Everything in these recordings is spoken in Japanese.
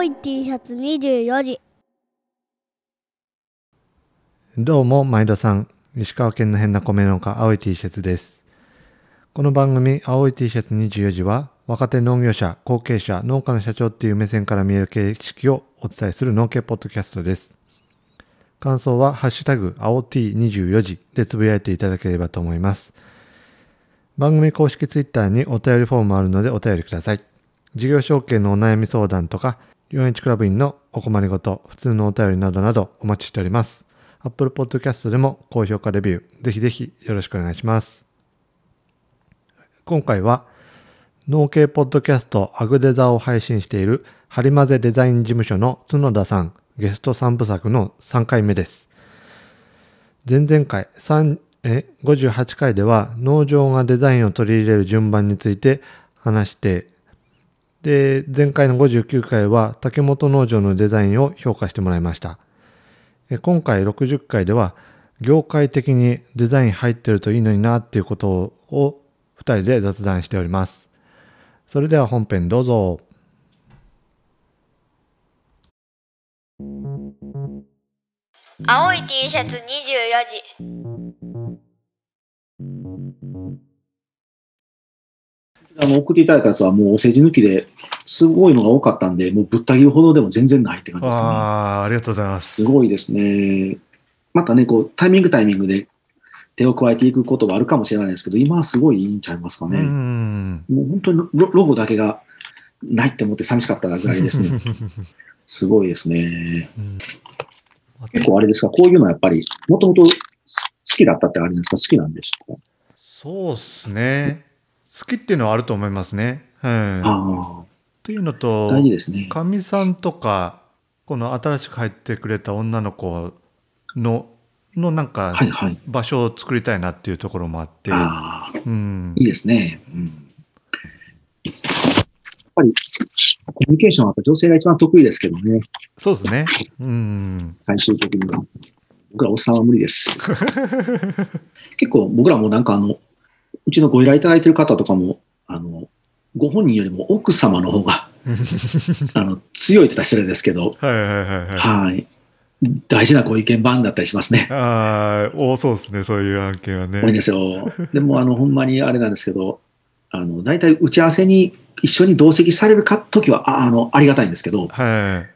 青い T シャツ24時どうも、毎度さん。石川県の変な米農家、青い T シャツです。この番組、青い T シャツ24時は、若手農業者、後継者、農家の社長っていう目線から見える景色をお伝えする農系ポッドキャストです。感想は、ハッシュタグ、青 T24 時でつぶやいていただければと思います。番組公式ツイッターにお便りフォームもあるのでお便りください。事業承継のお悩み相談とか、41クラブ員のお困りごと、普通のお便りなどなどお待ちしております。Apple Podcast でも高評価レビュー、ぜひぜひよろしくお願いします。今回は、農系ポッドキャストアグデザを配信しているハリマゼデザイン事務所の角田さん、ゲスト3部作の3回目です。前々回3え58回では農場がデザインを取り入れる順番について話してで前回の59回は竹本農場のデザインを評価してもらいました。今回60回では業界的にデザイン入ってるといいのになっていうことを2人で雑談しております。それでは本編どうぞ。青い T シャツ24時。あの送っていただいたやつはもうお世辞抜きですごいのが多かったんで、もうぶった切るほどでも全然ないって感じですね。あーありがとうございますすごいですね。またね、こう、タイミングタイミングで手を加えていくことはあるかもしれないですけど、今はすごいいいんちゃいますかうね。んもう本当にロロゴだけがないって思って寂しかったぐらいですね。すごいですね。うん結構あれですか、こういうのはやっぱり、もともと好きだったってあれですか、好きなんでしょうか。そうっすね好きっていうのはあると思いますねはいあっていうのあ、と。かみさんとかこの新しく入ってくれた女の子ののなんか。場所を作りたいなっていうところもあって、ああ、うんいいですね。うん、やっぱり、コミュニケーションはやっぱ女性が一番得意ですけどね、そうですねうん最終的には。僕らおっさんは無理です。結構僕らもなんかあの、うちのご依頼いただいてる方とかも、あの、ご本人よりも奥様の方が あの強いって言ったら失礼ですけど、はいはいはいはいはい。大事なご意見番だったりしますね。ああ多そうですねそういう案件はね多いんですよ。でも、あの、ほんまにあれなんですけど、あの、大体打ち合わせに一緒に同席されるか時は、ああの、ありがたいんですけど、はい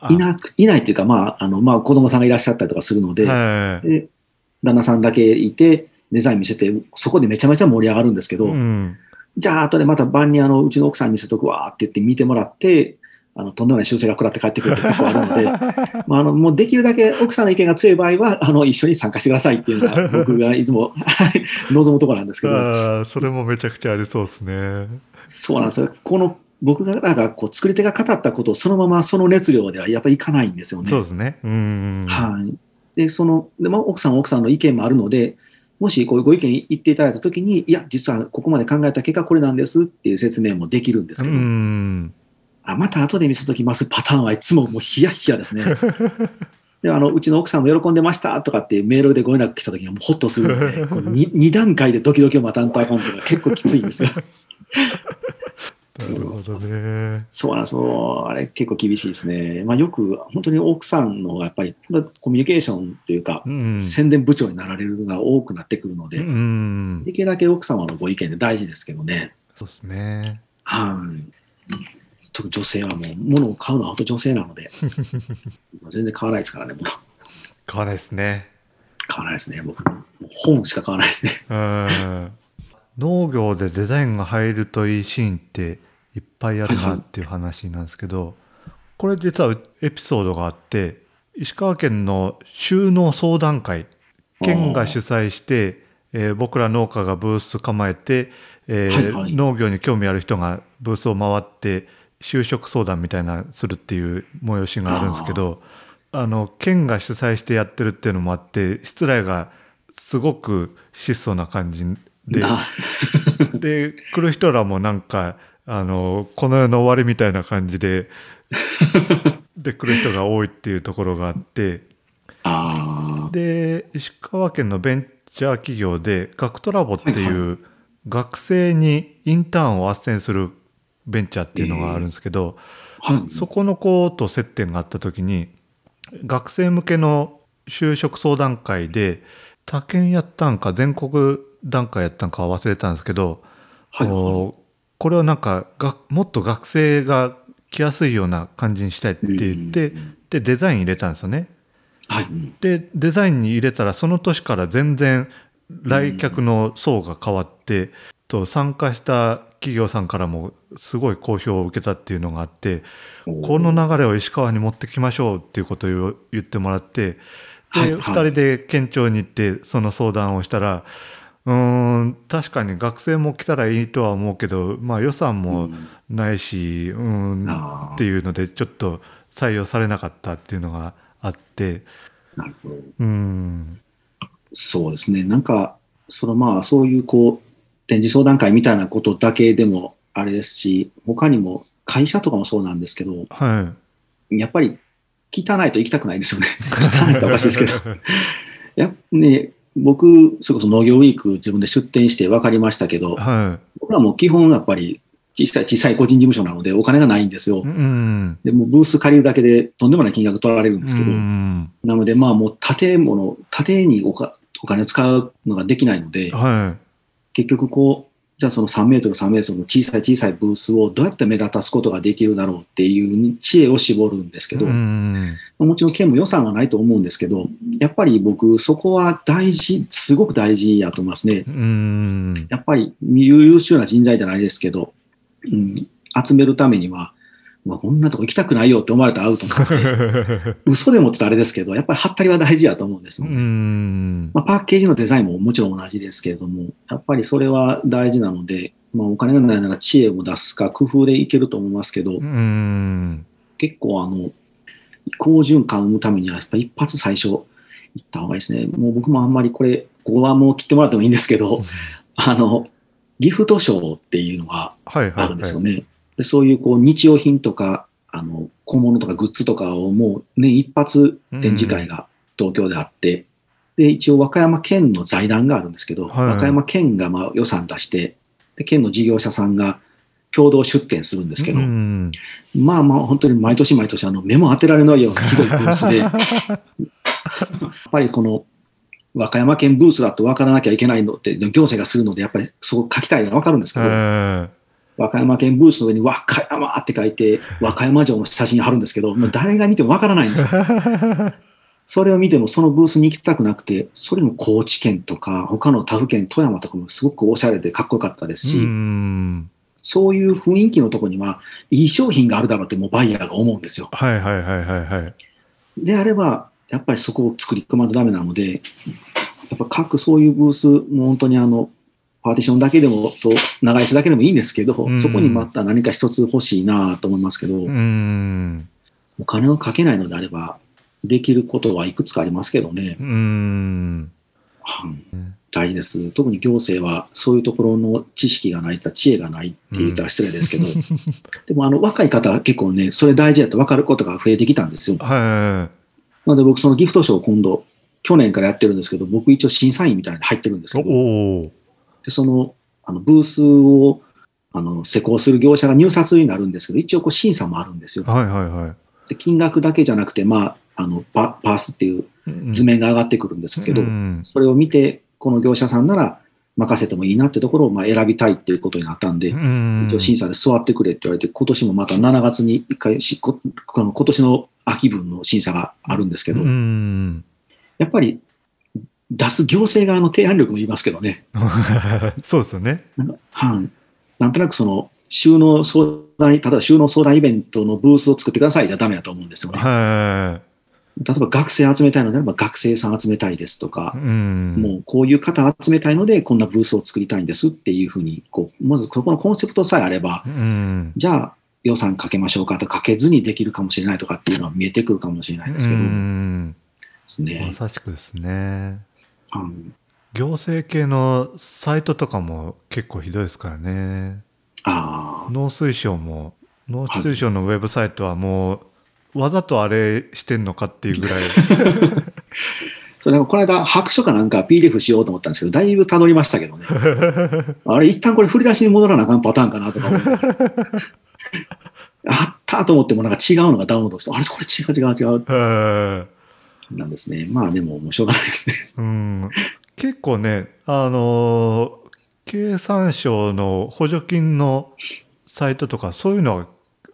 あいなく、いないっていうか、まあ、あの、まあ、子供さんがいらっしゃったりとかするので、はいで、旦那さんだけいて、デザイン見せて、そこでめちゃめちゃ盛り上がるんですけど、うんじゃあ、後でまた晩にあの、うちの奥さんに見せとくわって言って見てもらって、あの、とんでもない修正が食らって帰ってくるって結構あるので、まあ、あの、もうできるだけ奥さんの意見が強い場合は、あの、一緒に参加してくださいっていうのが、僕がいつもはい望むところなんですけど、それもめちゃくちゃありそうですねそうなんですよ。この、僕らがこう作り手が語ったことをそのままその熱量ではやっぱりいかないんですよね。そうですねうんはい。で、その、でも奥さんは奥さんの意見もあるので、もしこういうご意見言っていただいたときに、いや、実はここまで考えた結果これなんですっていう説明もできるんですうけど、んあまた後で見せときますパターンはいつももうヒヤヒヤですね。であのうちの奥さんも喜んでましたとかっていうメールでご連絡来たときにはもうホッとするので、この 2, 段階でドキドキを待たんとあかんとか結構きついんですよ。なるほどねそうなんですよ。あれ結構厳しいですね。まあよく本当に奥さんのやっぱりコミュニケーションというか、うん宣伝部長になられるのが多くなってくるので、うんできるだけ奥様のご意見で大事ですけどね。そうですねはい。特に女性はもう物を買うのは本当女性なので、全然買わないですからね、もう買わないですね買わないですね。僕、本しか買わないですね。うん農業でデザインが入るといいシーンっていっぱいあるなっていう話なんですけどこれ実はエピソードがあって石川県の収納相談会県が主催して、えー僕ら農家がブース構えて、えーはいはい。農業に興味ある人がブースを回って就職相談みたいなするっていう催しがあるんですけどあの県が主催してやってるっていうのもあって失礼がすごく質素な感じであ。で来る人らもなんかあのこの世の終わりみたいな感じで で来る人が多いっていうところがあってあで石川県のベンチャー企業で学トラボってはいいう学生にインターンを斡旋するベンチャーっていうのがあるんですけど、はい。そこの子と接点があった時に学生向けの就職相談会で他県やったんか全国段階やったんかは忘れたんですけど、はい。これをなんかがもっと学生が来やすいような感じにしたいって言って、うんでデザイン入れたんですよね。はい。でデザインに入れたらその年から全然来客の層が変わって、と参加した企業さんからもすごい好評を受けたっていうのがあってこの流れを石川に持ってきましょうっていうことを言ってもらってで、はいはい2人で県庁に行ってその相談をしたらうーん確かに学生も来たらいいとは思うけど、まあ、予算もないし、うんあーっていうのでちょっと採用されなかったっていうのがあってなるほど。うんそうですね。なんか、そのまあ、そういうこう、展示相談会みたいなことだけでもあれですし、他にも会社とかもそうなんですけど、はやっぱり汚いと行きたくないですよね。汚いとおかしいですけど。やね、僕、それこそ農業ウィーク自分で出店して分かりましたけど、は僕らも基本やっぱり小さい小さい個人事務所なのでお金がないんですよ。い。うんでもうブース借りるだけでとんでもない金額取られるんですけど、うんなのでまあもう建物、建におかお金を使うのができないので、は結局こう、じゃあその3メートル、3メートルの小さい小さいブースをどうやって目立たすことができるだろうっていう知恵を絞るんですけい。ど、うんもちろん県も予算はないと思うんですけど、やっぱり僕、そこは大事、すごく大事やと思いますね。うんやっぱり優秀な人材じゃないですけど、うん、集めるためには、まあ、こんなとこ行きたくないよって思われたらアウトなんで、嘘でもちょっとあれですけど、やっぱりハったりは大事やと思うんですうよ。んまあ、パッケージのデザインももちろん同じですけれども、やっぱりそれは大事なので、まあ、お金がないなら知恵を出すか工夫でいけると思いますけど、うん結構あの、好循環を生むためには、やっぱ一発最初行った方がいいですね。もう僕もあんまりこれ、ここはもう切ってもらってもいいんですけど、あの、ギフトショーっていうのがはいはいあるんですよはいね。でそういうこう日用品とか、あの、小物とかグッズとかをもう年一発展示会が東京であって、で、一応和歌山県の財団があるんですけど、はい。和歌山県がまあ予算出して、で、県の事業者さんが共同出展するんですけど、うん。まあまあ本当に毎年毎年あの目も当てられないようなひどいブースで、やっぱりこの和歌山県ブースだと分からなきゃいけないのって、行政がするので、やっぱりそう書きたいのは分かるんですけど、は和歌山県ブースの上に和歌山って書いて、和歌山城の写真貼るんですけど、もう誰が見ても分からないんですよ。それを見てもそのブースに行きたくなくて、それも高知県とか、他の他府県、富山とかもすごくおしゃれでかっこよかったですいし、うんそういう雰囲気のところには、いい商品があるだろうってもうバイヤーが思うんですよ。はいはいはいはいはいであれば、やっぱりそこを作り込まないとダメなので、やっぱ各そういうブース、もう本当にあの、パーティションだけでも、と長い椅子だけでもいいんですけど、うん。そこにまた何か一つ欲しいなと思いますけど、うんお金をかけないのであれば、できることはいくつかありますけどね、うん。うん大事です。特に行政はそういうところの知識がない、知恵がないって言ったら失礼ですけど、でもあの若い方は結構ね、それ大事だと分かることが増えてきたんですよ。はなので僕、そのギフトショーを今度、去年からやってるんですけど、僕一応審査員みたいに入ってるんですいけど、でそのあのブースをあの施工する業者が入札になるんですけど、一応こう審査もあるんですよ。はいはいはで金額だけじゃなくて、まあ、あのパパースっていうい図面が上がってくるんですけど、うんそれを見て、この業者さんなら任せてもいいなってところをまあ選びたいっていうことになったんで、うん一応審査で座ってくれって言われて、今年もまた7月に一回しこ、この今年の秋分の審査があるんですけど、うん。やっぱり出す行政側の提案力もいりますけどね、そうですよね。なんかはい。なんとなくその収納相談、例えば収納相談イベントのブースを作ってくださいじゃダメだと思うんですよね。は例えば学生集めたいのであれば学生さん集めたいですとかい、うん。もうこういう方集めたいのでこんなブースを作りたいんですっていうふうにこう、まずここのコンセプトさえあれば、うん。じゃあ予算かけましょうかとかけずにできるかもしれないとかっていうのは見えてくるかもしれないですけど、うでんすね。まさしくですねうん行政系のサイトとかも結構ひどいですからね。ああ、農水省も農水省のウェブサイトはもうわざとあれしてんのかっていうぐらい。それこの間白書かなんか PDF しようと思ったんですけど、だいぶたどりましたけどね。あれ一旦これ振り出しに戻らなあかんパターンかなとか思って。あったと思ってもなんか違うのがダウンロードして、あれこれ違う違う違うなんですね。まあでももうしょうがないですね。うん、結構ね、あのー経産省の補助金のサイトとかそういうのは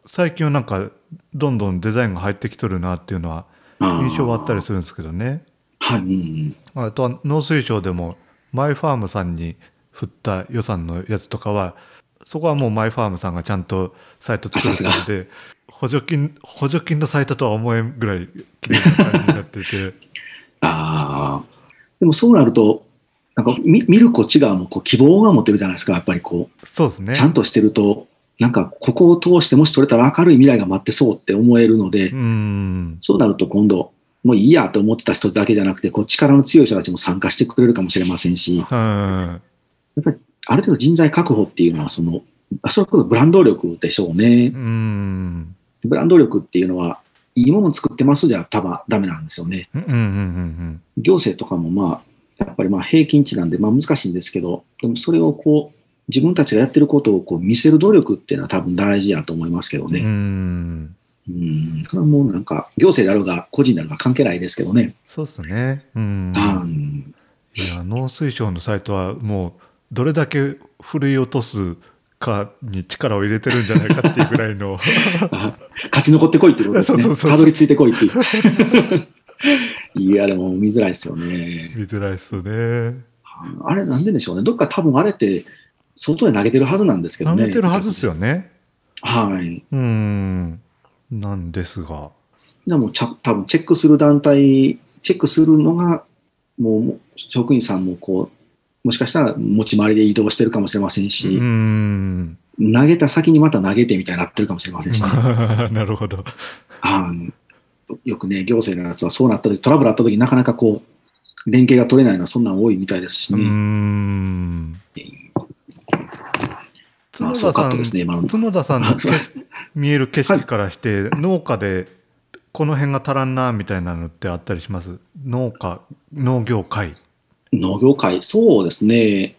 最近はなんかどんどんデザインが入ってきとるなっていうのは印象はあったりするんですけどねはい。うんあとは農水省でもマイファームさんに振った予算のやつとかはそこはもうマイファームさんがちゃんとサイト作ってるので補助金補助金のサイトとは思えんぐらい綺麗な感じになってて。ああ。でもそうなると、なんか見見るこっち側もこう希望が持てるじゃないですか。やっぱりこそうですね。う、ちゃんとしてると、なんかここを通してもし取れたら明るい未来が待ってそうって思えるので、うん。そうなると今度、もういいやと思ってた人だけじゃなくて、こう力の強い人たちも参加してくれるかもしれませんし、はある程度人材確保っていうのは、その、それこそブランド力でしょうねい。うんブランド力っていうのは、いいもの作ってますじゃ多分ダメなんですよね。うんうんうん行政とかもまあ、やっぱりまあ平均値なんで、まあ難しいんですけど、でもそれをこう、自分たちがやってることをこう見せる努力っていうのは多分大事やと思いますけどうんうね。んうん。これはもうなんか、行政であろうが個人であろうが関係ないですけどね。そうですねうんうん。いや農水省のサイトはもうどれだけふるい落とすかに力を入れてるんじゃないかっていうぐらいのあ 勝ち残ってこいってことですね。たどり着いてこいっていう。いや、でも見づらいですよね。見づらいですよねあれなんででしょうね。どっか多分あれって、外で投げてるはずなんですけど投ね。げてるはずですよねはい。うんなんですがでもちゃ多分チェックする団体、チェックするのが、もう職員さんもこう、もしかしたら持ち回りで移動してるかもしれませんうし、ん。投げた先にまた投げてみたいになってるかもしれませんし、なるほど。はいよくね、行政のやつはそうなった時、トラブルあった時なかなかこう、連携が取れないのはそんなん多いみたいですし。うね。ん。まあ、角田さんットですね、今の。見える景色からして、農家でこの辺が足らんなみたいなのってあったりします？農家農業界農業界、そうですね。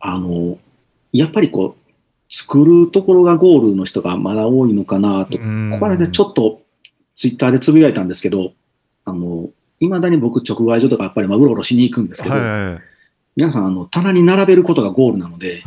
あの、やっぱりこう、作るところがゴールの人がまだ多いのかなと。これでちょょっとツイッターでつぶやいたんですけど、あの、いまだに僕直売所とかやっぱりまあうろうろしに行くんですけど、はいはいはい皆さんあの棚に並べることがゴールなので、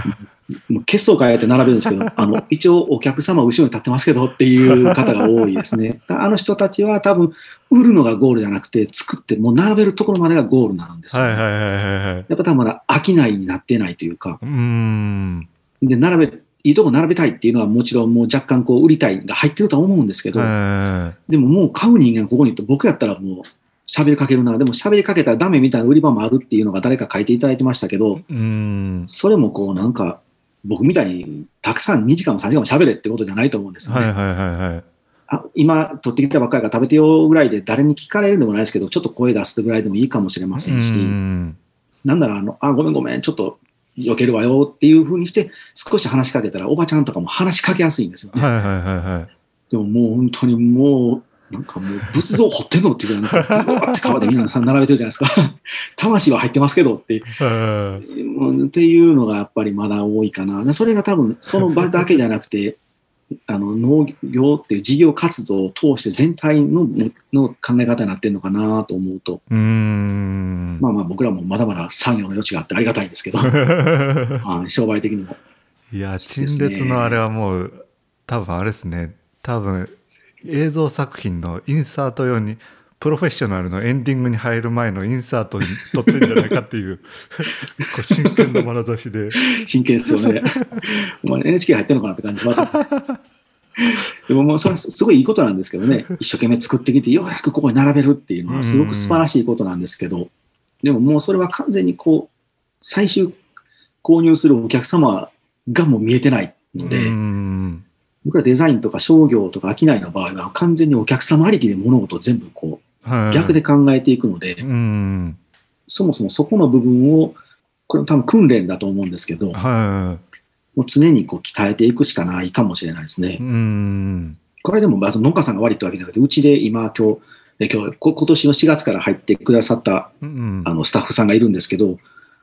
もう血相変えて並べるんですけど、あの一応お客様後ろに立ってますけどっていう方が多いですね。あの人たちは多分売るのがゴールじゃなくて作ってもう並べるところまでがゴールなんですよ、はいはいはいはいはいやっぱ多分まだ商いになってないというか、うーん。で、並べ、いいとこ並べたいっていうのはもちろんもう若干こう売りたいが入ってるとは思うんですけど、はでももう買う人間ここにいると僕やったらもう喋りかけるな。でも喋りかけたらダメみたいな売り場もあるっていうのが誰か書いていただいてましたけど、いうーんそれもこうなんか僕みたいにたくさん2時間も3時間も喋れってことじゃないと思うんですよね。はいはいはいはいあ今取ってきたばっかりから食べてよぐらいで誰に聞かれるでもないですけど、ちょっと声出すぐらいでもいいかもしれませんし、んなんならあの、あ、ごめんごめん、ちょっと避けるわよっていうふうにして、少し話しかけたら、おばちゃんとかも話しかけやすいんですよね。はいはいはいはいでももう本当にもう、なんかもう仏像掘ってんのっていうぐらい、ブワーって川でみんな並べてるじゃないですか。魂は入ってますけどって、っていうのがやっぱりまだ多いかな。でそれが多分その場だけじゃなくて、あの農業っていう事業活動を通して全体のの考え方になってるのかなと思うと、うーん。まあまあ僕らもまだまだ産業の余地があってありがたいんですけど、はい商売的にも。いや陳列のあれはもう多分あれですね。多分映像作品のインサート用にプロフェッショナルのエンディングに入る前のインサートに撮ってんじゃないかっていう。こう真剣な眼差しで。真剣ですよね。まあ NHK 入ってるのかなって感じします。でももうそれはすごいいいことなんですけどね、一生懸命作ってきて、ようやくここに並べるっていうのはすごく素晴らしいことなんですけど、でももうそれは完全にこう、最終購入するお客様がもう見えてないので、僕らデザインとか商業とか商いの場合は完全にお客様ありきで物事を全部こはい。う逆で考えていくので、うーん。そもそもそこの部分を、これ多分訓練だと思うんですけど、はもう常にこう鍛えていくしかないかもしれないですね。いうー。ん。これでも、あと農家さんが悪いってわけじゃなくて、うちで今、今日、え今日、こ今年の4月から入ってくださったうん。あのスタッフさんがいるんですけど、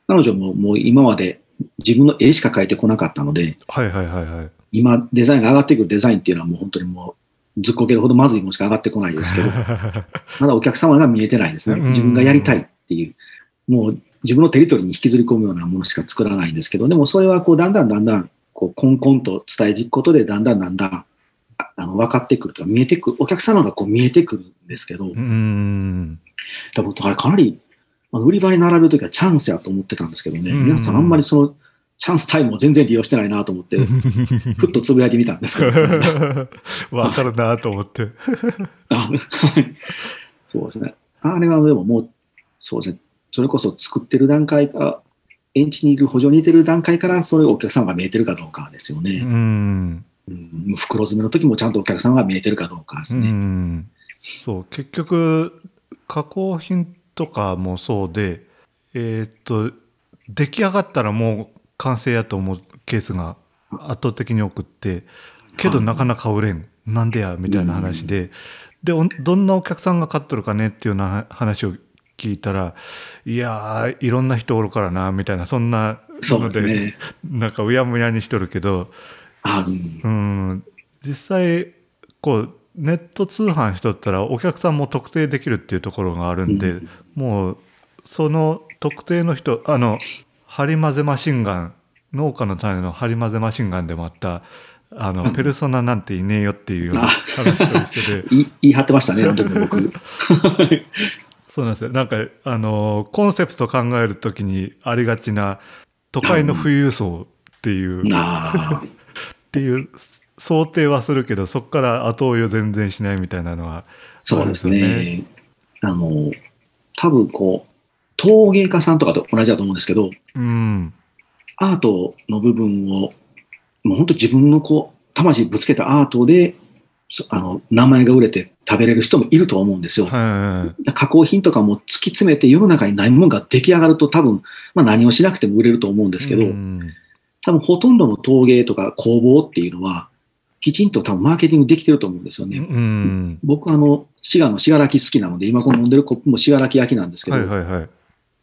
彼女ももう今まで自分の絵しか描いてこなかったので、はいはいはいはい今デザインが上がってくるデザインっていうのはもう本当にもうずっこけるほどまずいものしか上がってこないですけど、まだお客様が見えてないですね。うん。自分がやりたいっていう、もう自分のテリトリーに引きずり込むようなものしか作らないんですけど、でもそれはこうだんだんだんだんこうコンコンと伝えていくことで、だんだんだんだんああの分かってくるとか、見えてくる、お客様がこう見えてくるんですけど、うん。多分あれかなり、売り場に並べるときはチャンスやと思ってたんですけどね、うん。皆さんあんまりそのチャンスタイムを全然利用してないなと思って、ふっとつぶやいてみたんですけど、わかるなと思って。あはいそうですね。あれはでももう、そうですね。それこそ作ってる段階か、エンジにいる補助にいてる段階から、それをお客様が見えてるかどうかですようね。ん。うん、袋詰めの時もちゃんとお客様が見えてるかどうかですうね。ん。そう、結局、加工品とかもそうで、えーっと、出来上がったらもう完成やと思うケースが圧倒的に多くって、けどはいなかなか売れん。なんでやみたいな話で、で、おどんなお客さんが買っとるかねっていうような話を聞いたら、いやー、いろんな人おるからな、みたいな、そんなのですね。なんかうやむやにしとるけど、あうん。うん、実際こうネット通販しとったらお客さんも特定できるっていうところがあるんで、うん。もうその特定の人あの針混ぜマシンガン農家の種の針混ぜマシンガンでもあったあのペルソナなんていねえよっていうようなあ話と一緒で言い張ってましたね、あの時の僕。そうなんですよ。なんかあのコンセプト考える時にありがちな都会の富裕層っていうっていう想定はするけどそこから後追いを全然しないみたいなのはそうですそうですよね。あの、多分こう、陶芸家さんとかと同じだと思うんですけど、うん。アートの部分を、もう本当自分のこう、魂ぶつけたアートで、そあの、名前が売れて食べれる人もいると思うんですよ。はい加工品とかも突き詰めて世の中にないものが出来上がると多分、まあ何をしなくても売れると思うんですけど、うん。多分ほとんどの陶芸とか工房っていうのは、きちんと多分マーケティングできてると思うんですよね。うん。僕あの、滋賀の信楽好きなので、今この飲んでるコップも信楽焼きなんですけど、はいはいはい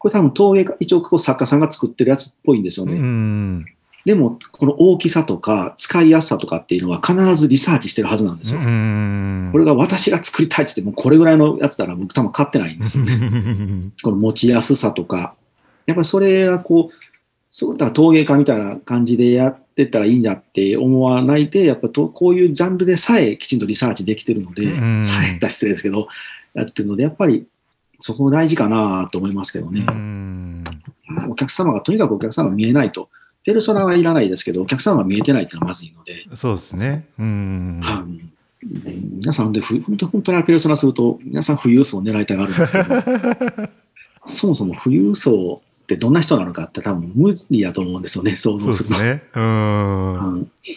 これ多分陶芸家、一応ここ作家さんが作ってるやつっぽいんですよね。うんでも、この大きさとか使いやすさとかっていうのは必ずリサーチしてるはずなんですよ。うんこれが私が作りたいって言っても、これぐらいのやつなら僕多分買ってないんですよね。この持ちやすさとか。やっぱりそれはこう、そうだ陶芸家みたいな感じでやってったらいいんだって思わないで、やっぱとこういうジャンルでさえきちんとリサーチできてるので、うんさえった失礼ですけど、やってるので、やっぱりそこ大事かなと思いますけどね。うん。お客様が、とにかくお客様が見えないと。ペルソナはいらないですけど、お客様が見えてないっていうのはまずいので、そうですね。うん。は皆さんで、ふ本当本当にペルソナすると、皆さん富裕層を狙いたがるんですけど、そもそも富裕層ってどんな人なのかって多分無理だと思うんですよね、想像ると。ですすね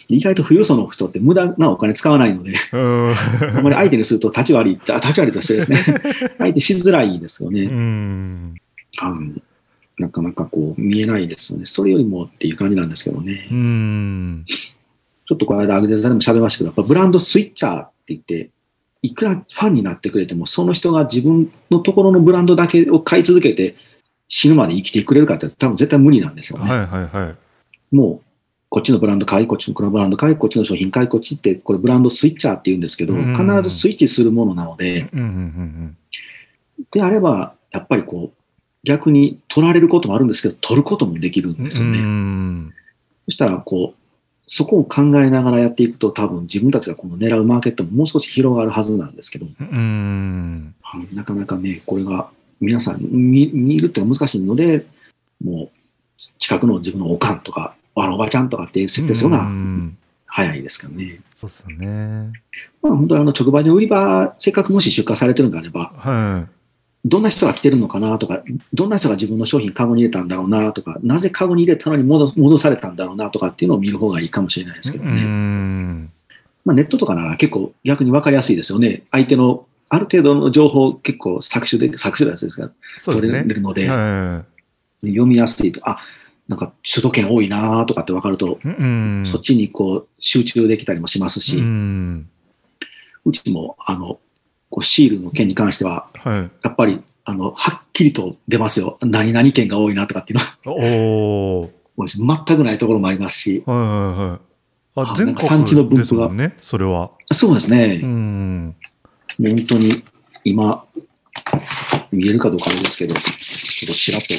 意外と富裕層の人って無駄なお金使わないので、うん あまり相手にすると立ち悪い、あ立ち悪いとしてですね、相手しづらいですよね。うんうんなかなかこう見えないですよね。それよりもっていう感じなんですけどね。うんちょっとこの間、アグデザでも喋りましたけど、やっぱブランドスイッチャーって言って、いくらファンになってくれても、その人が自分のところのブランドだけを買い続けて、死ぬまで生きてくれるかって多分絶対無理なんですよね。はいはいはい。もう、こっちのブランド買い、こっちのブランド買い、こっちの商品買い、こっちって、これブランドスイッチャーって言うんですけど、うん。必ずスイッチするものなので、であれば、やっぱりこう、逆に取られることもあるんですけど、取ることもできるんですよね。うんそしたら、こう、そこを考えながらやっていくと、多分自分たちがこの狙うマーケットももう少し広がるはずなんですけど、うん。はいなかなかね、これが皆さん見見るってのは難しいので、もう近くの自分のおかんとか、あのおばちゃんとかって設定するのうがん早いですからね。そうっすよねまあ、本当にあの直売の売り場、せっかくもし出荷されてるんであれば、はどんな人が来てるのかなとか、どんな人が自分の商品カゴに入れたんだろうなとか、なぜカゴに入れたのに戻戻されたんだろうなとかっていうのを見る方がいいかもしれないですけどい。ね。うんまあ、ネットとかなら結構逆に分かりやすいですよね。相手のある程度の情報を結構搾取で、搾取ですが、取そうですね。れるので、は読みやすいと、あ、なんか首都圏多いなとかって分かると、い。うん。そっちにこう集中できたりもしますし、う。うんちもあのこうシールの件に関しては、はい。やっぱりあのはっきりと出ますよ。何々県が多いなとかっていうのは、お 全くないところもありますし、はいはいはい。あ、あ全なんか産地の国分布がね、それは。そうですね。うん。本当に今、見えるかどうかあれですけど、ちょっとちらっと、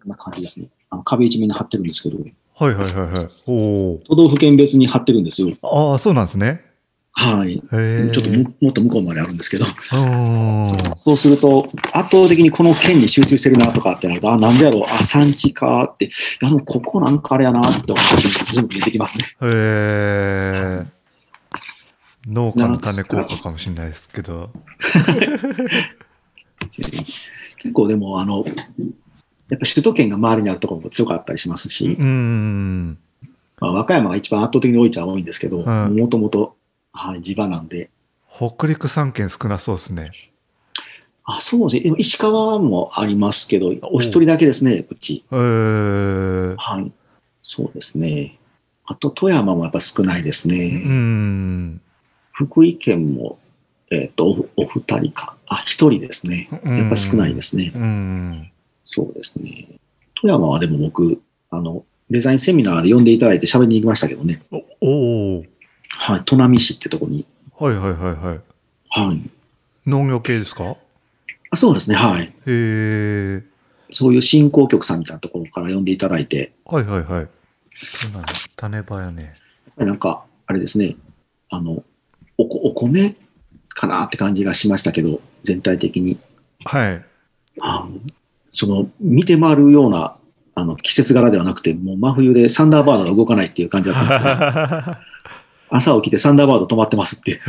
こんな感じですね。あの壁一面に貼ってるんですけど、はいはいはいはい。おお。都道府県別に貼ってるんですよ。ああ、そうなんですね。はい。ちょっとももっと向こうまであるんですけど、うん。そうすると、圧倒的にこの県に集中してるなとかってなると、あ、なんでやろう、あ、産地かって、いや、でもここなんかあれやなって思って、全部見えてきますね。へえ。農家の種効果かもしれないですけど。結構でも、あの、やっぱ首都圏が周りにあるところも強かったりしますし、うん。まあ、和歌山が一番圧倒的に多いっちゃ多いんですけど、うんもともと、はい、地場なんで、北陸3県少なそうですね。あ、そうですね。石川もありますけど、お一人だけですね、うち。へえ。はい。そうですね。あと、富山もやっぱ少ないですうね。ん。福井県も、えっ、と、おお二人か。あ、一人ですね。やっぱ少ないですね。うん。そうですね。富山はでも僕、あの、デザインセミナーで呼んでいただいて喋りに行きましたけどね。おおー。はい。砺波市ってとこに。はいはいはいはい。はい。農業系ですか？あそうですね。はい。へえ。そういう振興局さんみたいなところから呼んでいただいて、はいはいはい。そうなんだ。種場やね。なんか、あれですね、あの、おこお米かなって感じがしましたけど、全体的に。はい。あのその、見て回るような、あの、季節柄ではなくて、もう真冬でサンダーバードが動かないっていう感じだったんですけど、朝起きてサンダーバード止まってますって。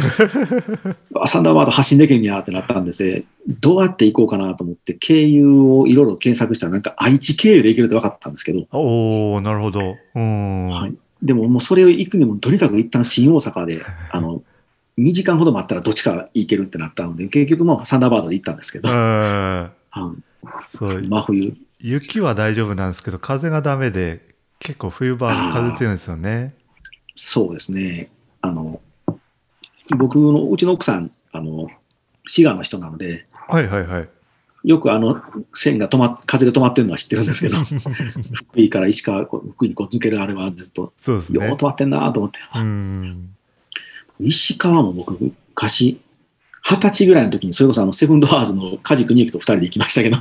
あサンダーバード発信できんやってなったんですね。どうやって行こうかなと思って、経由をいろいろ検索したら、なんか愛知経由で行けるって分かったんですけど、おおなるほど。うん。はい。でももうそれを行くにも、とにかく一旦新大阪で、あの、2時間ほど待ったらどっちか行けるってなったので、結局もうサンダーバードで行ったんですけど、うん。はいそう。真冬。雪は大丈夫なんですけど、風がダメで、結構冬場は風強いんですよね。そうですね。あの、僕の、うちの奥さん、あの、滋賀の人なので、はいはいはい。よくあの、線が止まっ、風で止まってるのは知ってるんですけど、福井から石川、福井にこう抜けるあれはずっと、そうですねよう止。まってんなと思って。うん。石川も僕、昔、二十歳ぐらいの時に、それこそあの、セブンドアーズの梶邦之と二人で行きましたけど。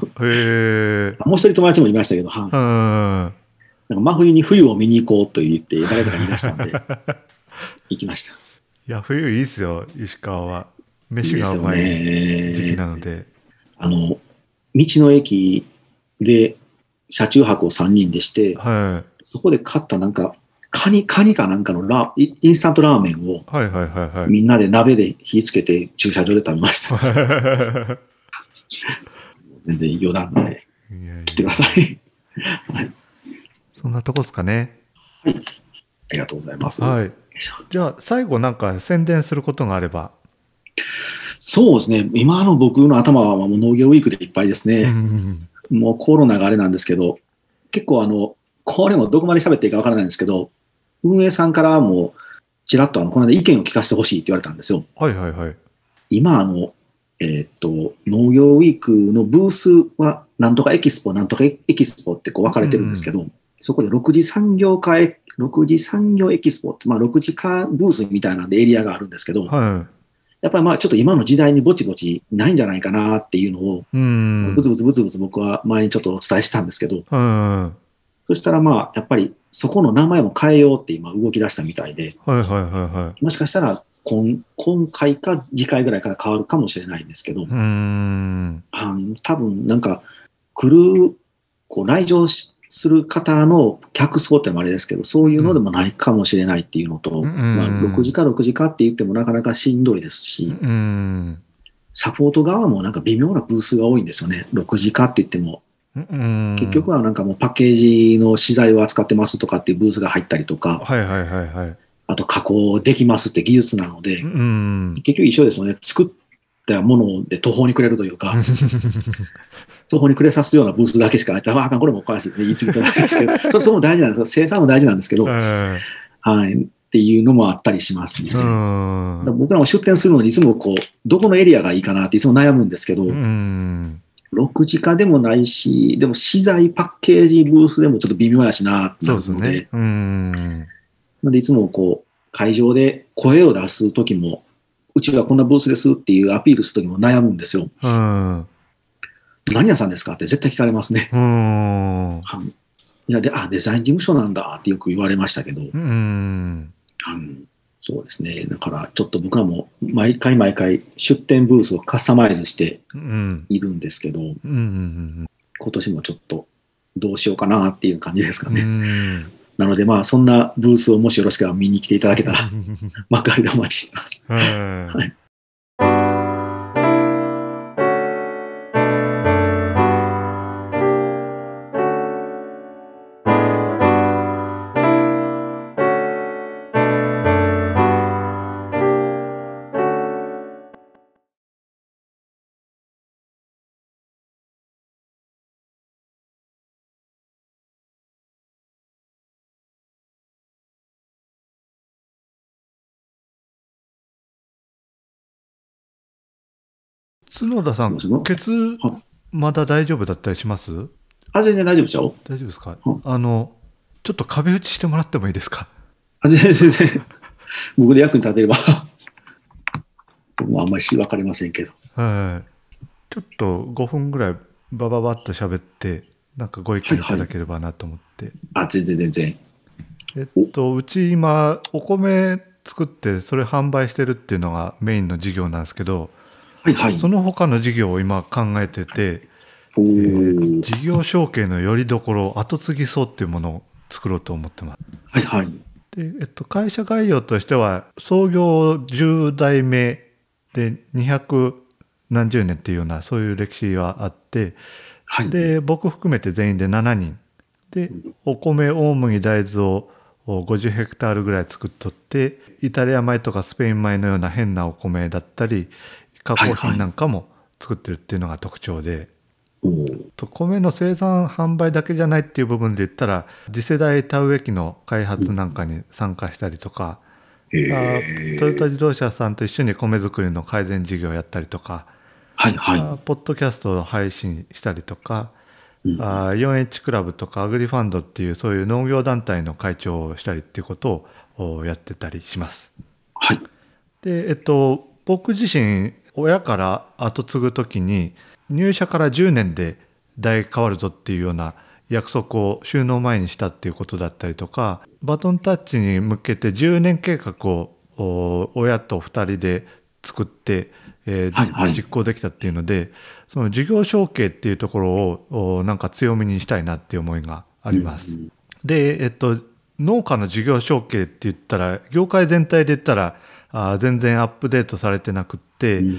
もう一人友達もいましたけど、は。なんか真冬に冬を見に行こうと言って、誰かが言い出したんで、行きました。いや、冬いいっすよ、石川は。飯がうまいね。時期なので。あの、道の駅で車中泊を3人でして、はそこで買ったなんか、カニ、カニかなんかのライインスタントラーメンをい。はいはいはいはい。みんなで鍋で火つけて駐車場で食べました。全然余談なんで、いやいや来てください。はい。そんなとこっすかね。ありがとうございます。はい。じゃあ、最後なんか宣伝することがあれば。そうですね。今の僕の頭はもう農業ウィークでいっぱいですうね。んもうコロナがあれなんですけど、結構あの、これもどこまで喋っていいかわからないんですけど、運営さんからも、ちらっとあの、この間意見を聞かせてほしいって言われたんですよ。はいはいはい。今、あの、えーっと、農業ウィークのブースは、なんとかエキスポ、なんとかエキスポってこう分かれてるんですけど、そこで6次産業化エ、6次産業エキスポって、まあ6次化ブースみたいなんでエリアがあるんですけど、はやっぱりまあちょっと今の時代にぼちぼちないんじゃないかなっていうのを、い。うん。ブツブツブツブツ僕は前にちょっとお伝えしたんですけど、うん。はいそしたらまあやっぱりそこの名前も変えようって今動き出したみたいで、はいはいはもしかしたら今今回か次回ぐらいから変わるかもしれないんですけどい。、うん。あの多分なんか来る、こう来場しする方の客層ってあれですけど、そういうのでもないかもしれないっていうのと、うんまあ、6時か6時かって言ってもなかなかしんどいですし、うん。サポート側もなんか微妙なブースが多いんですよね。6時かって言っても、うん。結局はなんかもうパッケージの資材を扱ってますとかっていうブースが入ったりとか、はいはいはいはい。あと加工できますって技術なのでう、ん。結局一緒ですよね。作ったもので途方に暮れるというか、途方に暮れさすようなブースだけしかない。ああかん、これもおかしいですね。言い過ぎてないですけど、そそれも大事なんですよ。生産も大事なんですけど、うんはい。っていうのもあったりしますね。僕らも出店するのにいつもこう、どこのエリアがいいかなっていつも悩むんですけど、うん。6時化でもないし、でも資材パッケージブースでもちょっと微妙やしなってなそうでするので、ね。うん。なので、いつもこう、会場で声を出すときも、うちはこんなブースですっていうアピールするときも悩むんですよ。うん。何屋さんですかって絶対聞かれますね。うん。はいいやで、あ、デザイン事務所なんだってよく言われましたけど、うん。うんそうですね。だから、ちょっと僕らも毎回毎回出店ブースをカスタマイズしてうん。いるんですけど。今年もちょっとどうしようかなっていう感じですかうね。ん。なので、まあ、そんなブースをもしよろしければ見に来ていただけたら、幕張でお待ちしてます。はい。角田さん、ケツはまだ大丈夫だったりします？あ、全然大丈夫ですよ。大丈夫ですか？うんあの、ちょっと壁打ちしてもらってもいいですか？あ全然、全 然僕で役に立てれば。僕もあんまりし分かりませんけど。はい。ちょっと5分ぐらいバババッと喋って、なんかご意見いただければなと思って。あ、全然、全然。えっと、うち今、お米作ってそれ販売してるっていうのがメインの事業なんですけど、はい、はい。その他の事業を今考えてて、おえーー事業承継のよりどころ、後継ぎ層っていうものを作ろうと思ってます。はい、はい。で、えっと、会社概要としては創業10代目で200何十年っていうようなそういう歴史はあってはい。で僕含めて全員で7人でお米大麦大豆をお50ヘクタールぐらい作っとってイタリア米とかスペイン米のような変なお米だったり加工品なんかも作ってるっていうのが特徴で。米の生産販売だけじゃないっていう部分で言ったら次世代田植え機の開発なんかに参加したりとか、へあートヨタ自動車さんと一緒に米作りの改善事業をやったりとか、はい、はい。あポッドキャストを配信したりとか、うんあ 4H クラブとかアグリファンドっていうそういう農業団体の会長をしたりっていうことをおやってたりします。はい。でえっと僕自身親から後継ぐ時に入社から10年で代変わるぞっていうような約束を収納前にしたっていうことだったりとかバトンタッチに向けて10年計画をお親と2人で作って、えーはいはい実行できたっていうのでその事業承継っていうところをおなんか強みにしたいなっていう思いがあります。うんで、えっと、農家の事業承継って言ったら業界全体で言ったらあー全然アップデートされてなくって、うん。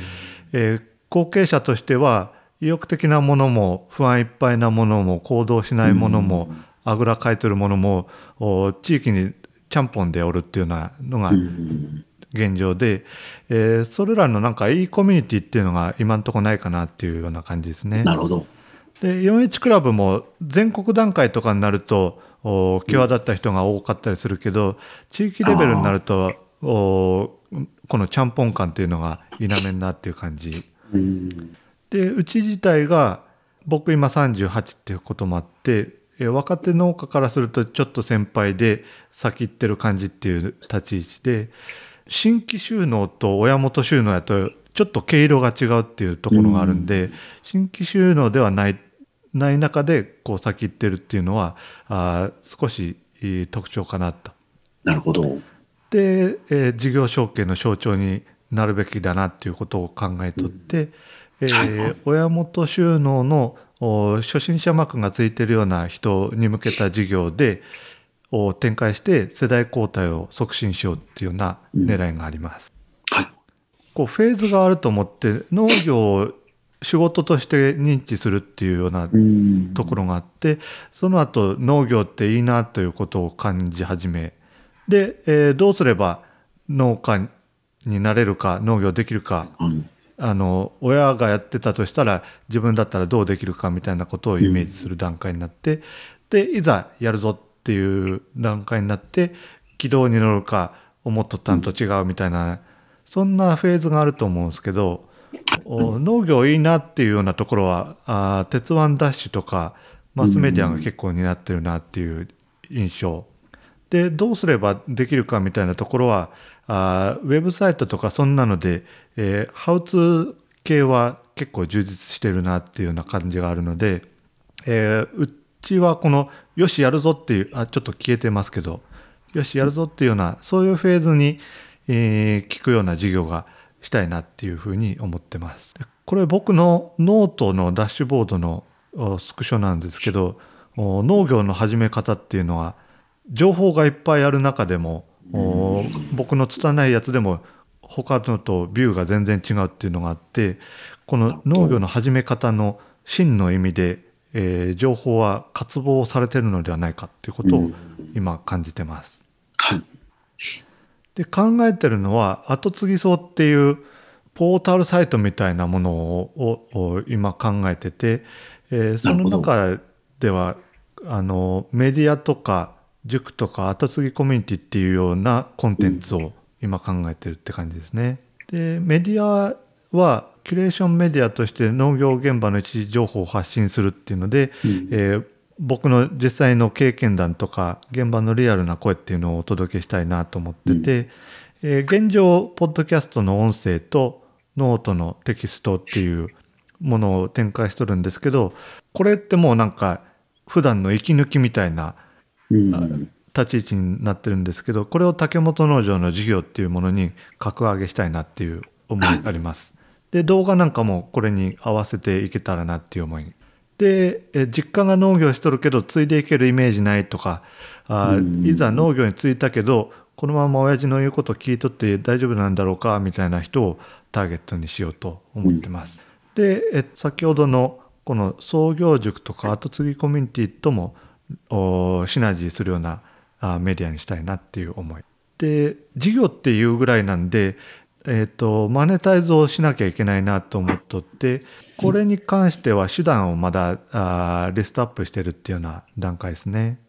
えー後継者としては意欲的なものも不安いっぱいなものも行動しないものも、あぐらかいてるものもお地域にちゃんぽんでおるっていうようなのがうん。現状で、えーそれらのなんかいいコミュニティっていうのが今んとこないかなっていうような感じですね。なるほど。で 4H クラブも全国段階とかになるとお際立った人が多かったりするけど、地域レベルになるとおこのちゃんぽん感っていうのが否めんなっていう感じうんでうち自体が僕今38っていうこともあってえ若手農家からするとちょっと先輩で先行ってる感じっていう立ち位置で新規収納と親元収納やとちょっと毛色が違うっていうところがあるんで、新規収納ではないない中でこう先行ってるっていうのはあー少し特徴かなと。なるほど。で、えー事業承継の象徴になるべきだなっていうことを考えとって、えーはいはい。親元収納のお初心者マークがついてるような人に向けた事業でお展開して世代交代を促進しようっていうような狙いがあります。はい。こうフェーズがあると思って農業を仕事として認知するっていうようなうん。ところがあってその後農業っていいなということを感じ始めで、えーどうすれば農家になれるか農業できるかうんあの親がやってたとしたら自分だったらどうできるかみたいなことをイメージする段階になって、でいざやるぞっていう段階になって軌道に乗るか思っとったのと違うみたいな、そんなフェーズがあると思うんですけど、お農業いいなっていうようなところはあー鉄腕ダッシュとかマスメディアが結構担ってるなっていう印象。でどうすればできるかみたいなところはあウェブサイトとかそんなので、えー、ハウツー系は結構充実してるなっていうような感じがあるので、えー、うちはこの「よしやるぞ」っていうあちょっと消えてますけど「よしやるぞ」っていうようなそういうフェーズに、えー、聞くような授業がしたいなっていうふうに思ってます。これ僕のノートのダッシュボードのスクショなんですけど農業の始め方っていうのは情報がいっぱいある中でも僕の拙いやつでも他のとビューが全然違うっていうのがあってこの農業の始め方の真の意味で、えー、情報は渇望されてるのではないかっていうことを今感じてます。はい、で考えてるのは後継ぎ層っていうポータルサイトみたいなものを今考えてて、えー、その中ではあのメディアとか塾とか後継ぎコミュニティっていうようなコンテンツを今考えてるって感じですね。でメディアはキュレーションメディアとして農業現場の一次情報を発信するっていうので、うん、えー、僕の実際の経験談とか現場のリアルな声っていうのをお届けしたいなと思ってて、うん、えー、現状ポッドキャストの音声とノートのテキストっていうものを展開しとるんですけどこれってもうなんか普段の息抜きみたいな立ち位置になってるん。ですけどこれを竹本農場の事業っていうものに格上げしたいなっていう思いあります。で動画なん。かもこれに合わせていけたらなっていう思いで実家が農業しとるけど継いでいけるイメージないとかあいざ農業に就いたけどこのまま親父の言うこと聞いとって大丈夫なん。だろうかみたいな人をターゲットにしようと思ってます。で先ほどのこの創業塾とか後継ぎコミュニティともシナジーするようなメディアにしたいなっていう思い。で事業っていうぐらいなんで、えーと、マネタイズをしなきゃいけないなと思っとってこれに関しては手段をまだあリストアップしてるっていうような段階ですね。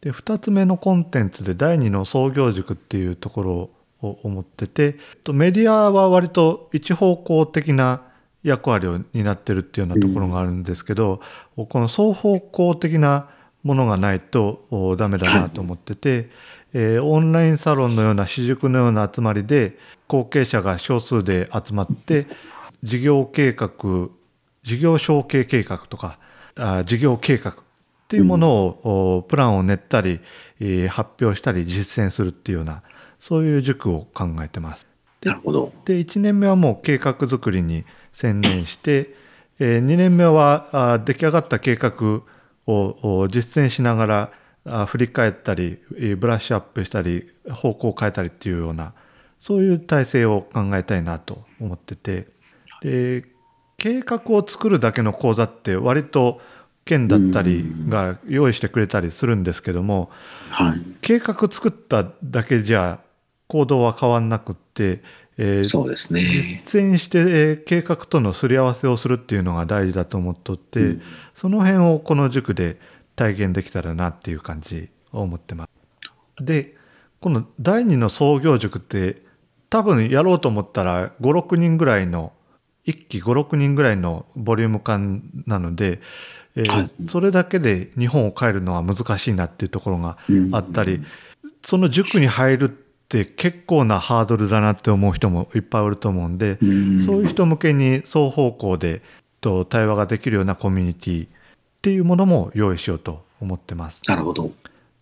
で2つ目のコンテンツで第2の創業塾っていうところを思っててメディアは割と一方向的な役割を担ってるっていうようなところがあるんですけど、この双方向的なものがないとダメだなと思ってて、えー、オンラインサロンのような私塾のような集まりで後継者が少数で集まって事業計画事業承継計画とかあ事業計画っていうものを、うん、プランを練ったり、えー、発表したり実践するっていうようなそういう塾を考えてます。でなるほど。で1年目はもう計画作りに専念して、えー、2年目はあ出来上がった計画を実践しながら振り返ったりブラッシュアップしたり方向を変えたりっていうようなそういう体制を考えたいなと思ってて。で計画を作るだけの講座って割と県だったりが用意してくれたりするんですけども、はい、計画作っただけじゃ行動は変わんなくってえー、そうですね、実践して、えー、計画とのすり合わせをするっていうのが大事だと思っとって、うん、その辺をこの塾で体現できたらなっていう感じを思ってます。でこの第2の創業塾って多分やろうと思ったら56人ぐらいの1期56人ぐらいのボリューム感なので、えーはい、それだけで日本を変えるのは難しいなっていうところがあったり、うん、その塾に入るって結構なハードルだなって思う人もいっぱいおると思うんで、そういう人向けに双方向でと対話ができるようなコミュニティっていうものも用意しようと思ってます。なるほど。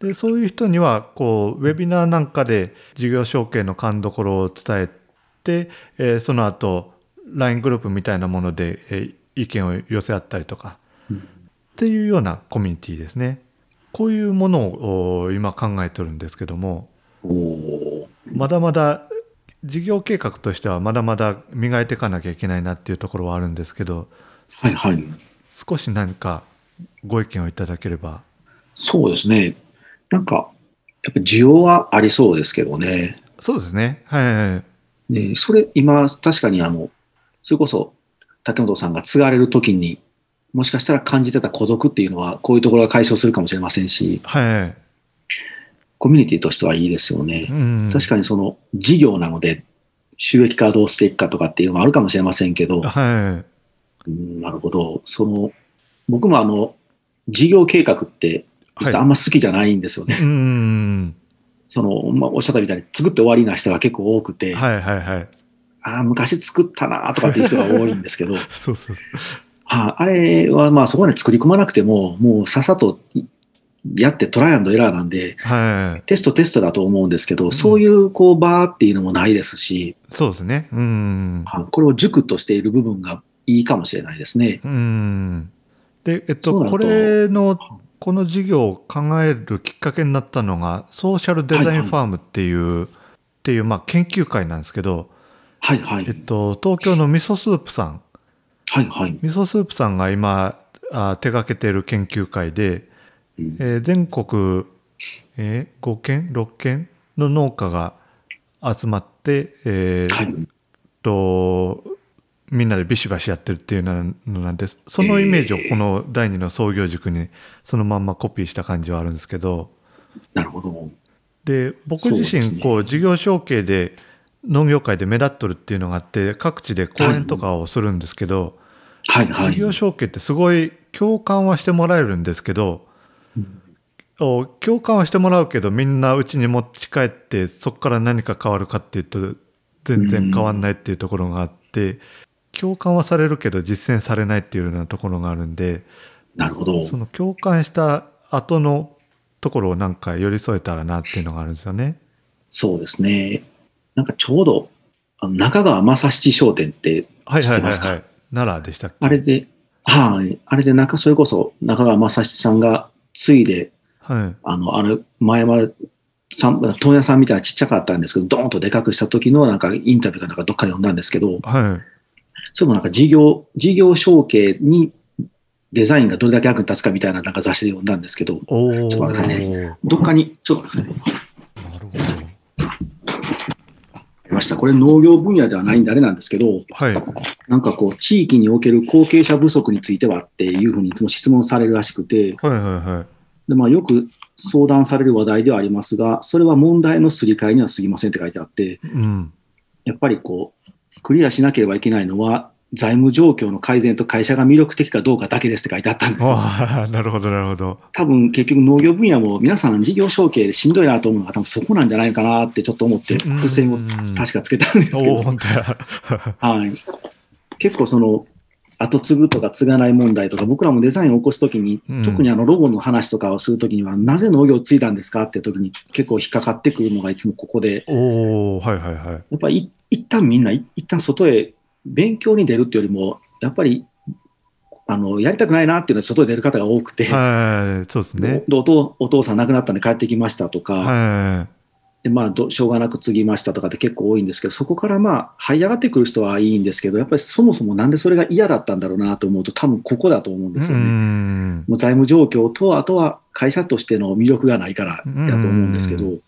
でそういう人にはこうウェビナーなんかで事業承継の勘どころを伝えて、えー、その後 LINE グループみたいなもので、えー、意見を寄せ合ったりとか、うん、っていうようなコミュニティですね。こういうものを今考えてるんですけどもまだまだ事業計画としてはまだまだ磨いていかなきゃいけないなっていうところはあるんですけど、はいはい、少し何かご意見をいただければ。そうですね。なんか、やっぱ需要はありそうですけどね。そうですね。はい、はい。ね、それ、今、確かにあの、それこそ、竹本さんが継がれるときに、もしかしたら感じてた孤独っていうのは、こういうところが解消するかもしれませんし、はい。コミュニティとしてはいいですよね。うん、確かにその事業なので、収益化どうしていくかとかっていうのもあるかもしれませんけど、はい、うん、なるほど。その、僕もあの、事業計画って、実はあんま好きじゃないんですよね。はい、その、まあ、おっしゃったみたいに作って終わりな人が結構多くて、はいはいはい。ああ、昔作ったなとかっていう人が多いんですけど、そうそうそう。はあ、あれはまあそこまで作り込まなくても、もうさっさとやってトライアンドエラーなんで、はい。テストテストだと思うんですけど、んそういうこうバーっていうのもないですし、そうですね。うん。はあこれを塾としている部分がいいかもしれないですね。うん。で、えっと、これの、この事業を考えるきっかけになったのが、ソーシャルデザインファームっていう、っていう、まあ、研究会なんですけど、はいはいえっ。と、東京の味噌スープさん、はいはい。味噌スープさんが今、あ手掛けている研究会で、うんえー全国、えー5件6件の農家が集まって、えーはい。とみんなでビシバシやってるっていうのなんですそのイメージをこの第二の創業塾にそのまんまコピーした感じはあるんですけどなるほど。で僕自身こう事業承継で農業界で目立っとるっていうのがあって各地で講演とかをするんですけど、はいはい。事業承継ってすごい共感はしてもらえるんですけど、うんお共感はしてもらうけどみんなうちに持ち帰ってそこから何か変わるかっていうと全然変わんないっていうところがあって、共感はされるけど実践されないっていうようなところがあるんでなるほど。その共感した後のところをなんか寄り添えたらなっていうのがあるんですよね。そうですね。なんかちょうど、あの中川正七商店って、はいはいはい知ってますか？はい。奈良でしたっけ？あれで、はい。あれで中、それこそ中川正七さんがついで、はい。あの、あれ、前まで、問屋さんみたいなちっちゃかったんですけど、ドーンとでかくした時のなんかインタビューかなんかどっかで読んだんですけど、はい。それもなんか事業、事業承継にデザインがどれだけ役に立つかみたいななんか雑誌で読んだんですけど、おお。ちょっと待ってくださいなどっかに、ちょっと待ってくださいね。るほど。ありました。これ農業分野ではないんであれなんですけど、はい。なんかこう、地域における後継者不足についてはっていうふうにいつも質問されるらしくて、はいはいはい。でまあ、よく相談される話題ではありますが、それは問題のすり替えには過ぎませんって書いてあって、うん。やっぱりこう、クリアしなければいけないのは、財務状況の改善と会社が魅力的かどうかだけですって書いてあったんですよ。なるほどなるほど。多分結局農業分野も皆さん事業承継でしんどいなと思うのが多分そこなんじゃないかなってちょっと思って、付箋を確かつけたんですけど。はい、結構その、後継ぐとか継がない問題とか、僕らもデザインを起こすときに、うん。特にあのロゴの話とかをするときには、なぜ農業を継いだんですかって時に結構引っかかってくるのがいつもここで、おお、はいはいはい。やっぱりい一旦みんない一旦外へ勉強に出るっていうよりも、やっぱりあのやりたくないなっていうのは外へ出る方が多くて、はい、そうですね。でお父お父さん亡くなったんで帰ってきましたとか、はでまあ、どしょうがなく継ぎましたとかって結構多いんですけど、そこからまあ、這い上がってくる人はいいんですけど、やっぱりそもそもなんでそれが嫌だったんだろうなと思うと、多分ここだと思うんい。ですよね。ん。もう財務状況と、あとは会社としての魅力がないからだと思うんですけど、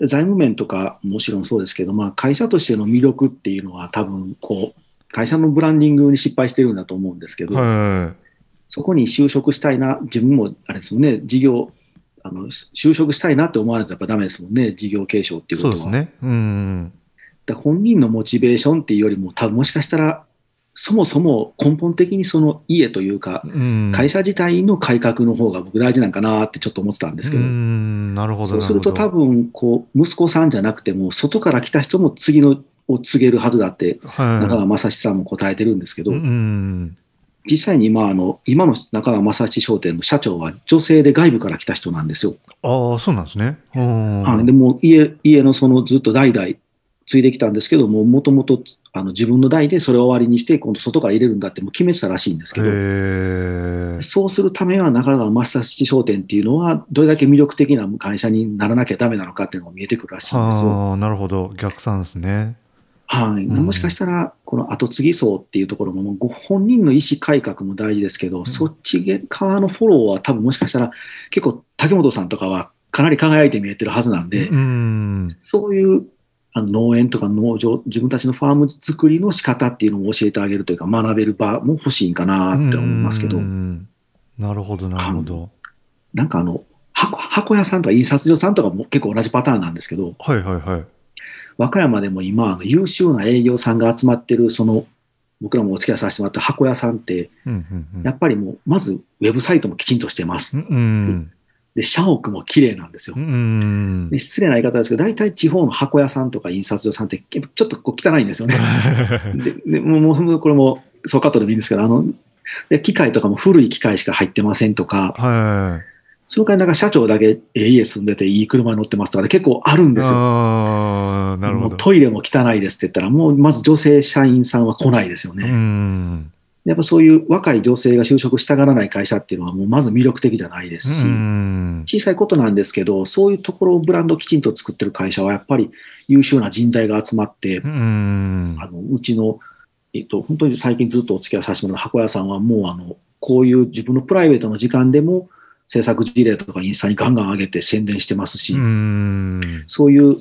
財務面とかもちろんそうですけど、まあ、会社としての魅力っていうのは多分こう、会社のブランディングに失敗してるんだと思うんですけど、はそこに就職したいな、自分もあれですもんね、事業、あの就職したいなって思わないとやっぱダメですもんね、事業継承ってい。いうことは。そうですね。うん。だ本人のモチベーションっていうよりも、多分もしかしたら、そもそも根本的にその家というか、うん。会社自体の改革の方が僕大事なんかなってちょっと思ってたんですけうど、ん、なるほど。そうすると多な分こう、息子さんじゃなくても、外から来た人も次のを告げるはずだって。中川正史さんも答えてるんですけど、うん。実際に今あの、今の中川正史商店の社長は女性で外部から来た人なんですよ。ああ、そうなんですね。うん。はい、でもう家家のそのずっと代々継いできたんですけども、もともとあの自分の代でそれを終わりにして、今度外から入れるんだってもう決めてたらしいんですけど。そうするためは中川正七商店っていうのは、どれだけ魅力的な会社にならなきゃダメなのかっていうのが見えてくるらしいんですよ。はあ、なるほど。逆算ですね。はい、うんもしかしたら、この後継ぎ層っていうところも、もうご本人の意思改革も大事ですけど、そっち側のフォローは多分もしかしたら、結構竹本さんとかはかなり輝いて見えてるはずなんで、うん。そういうあの農園とか農場、自分たちのファーム作りの仕方っていうのを教えてあげるというか、学べる場も欲しいんかなって思いますけどう、んなるほど、なるほど。なんかあの、箱箱屋さんとか印刷所さんとかも結構同じパターンなんですけど、はいはいはい。和歌山でも今、あの優秀な営業さんが集まってる、その、僕らもお付き合いさせてもらった箱屋さんって、やっぱりもう、まずウェブサイトもきちんとしてます。うん。で、社屋も綺麗なんですよう。んで。失礼な言い方ですけど、大体地方の箱屋さんとか印刷所さんって、ちょっとこう汚いんですよね。ででもうもうこれもそうカットでもいいんですけど、あので機械とかも古い機械しか入ってませんとか、はい。その代わりなんか社長だけええ家住んでていい車に乗ってますとかで結構あるんですよ。なるほど。トイレも汚いですって言ったら、もうまず女性社員さんは来ないですようね。ん。やっぱそういう若い女性が就職したがらない会社っていうのはもうまず魅力的じゃないですし、うん。小さいことなんですけど、そういうところをブランドをきちんと作ってる会社はやっぱり優秀な人材が集まって、うん。あのうちの、えっと、本当に最近ずっとお付き合いさせてもらう箱屋さんはもうあの、こういう自分のプライベートの時間でも制作事例とかインスタにガンガン上げて宣伝してますし、うん。そういう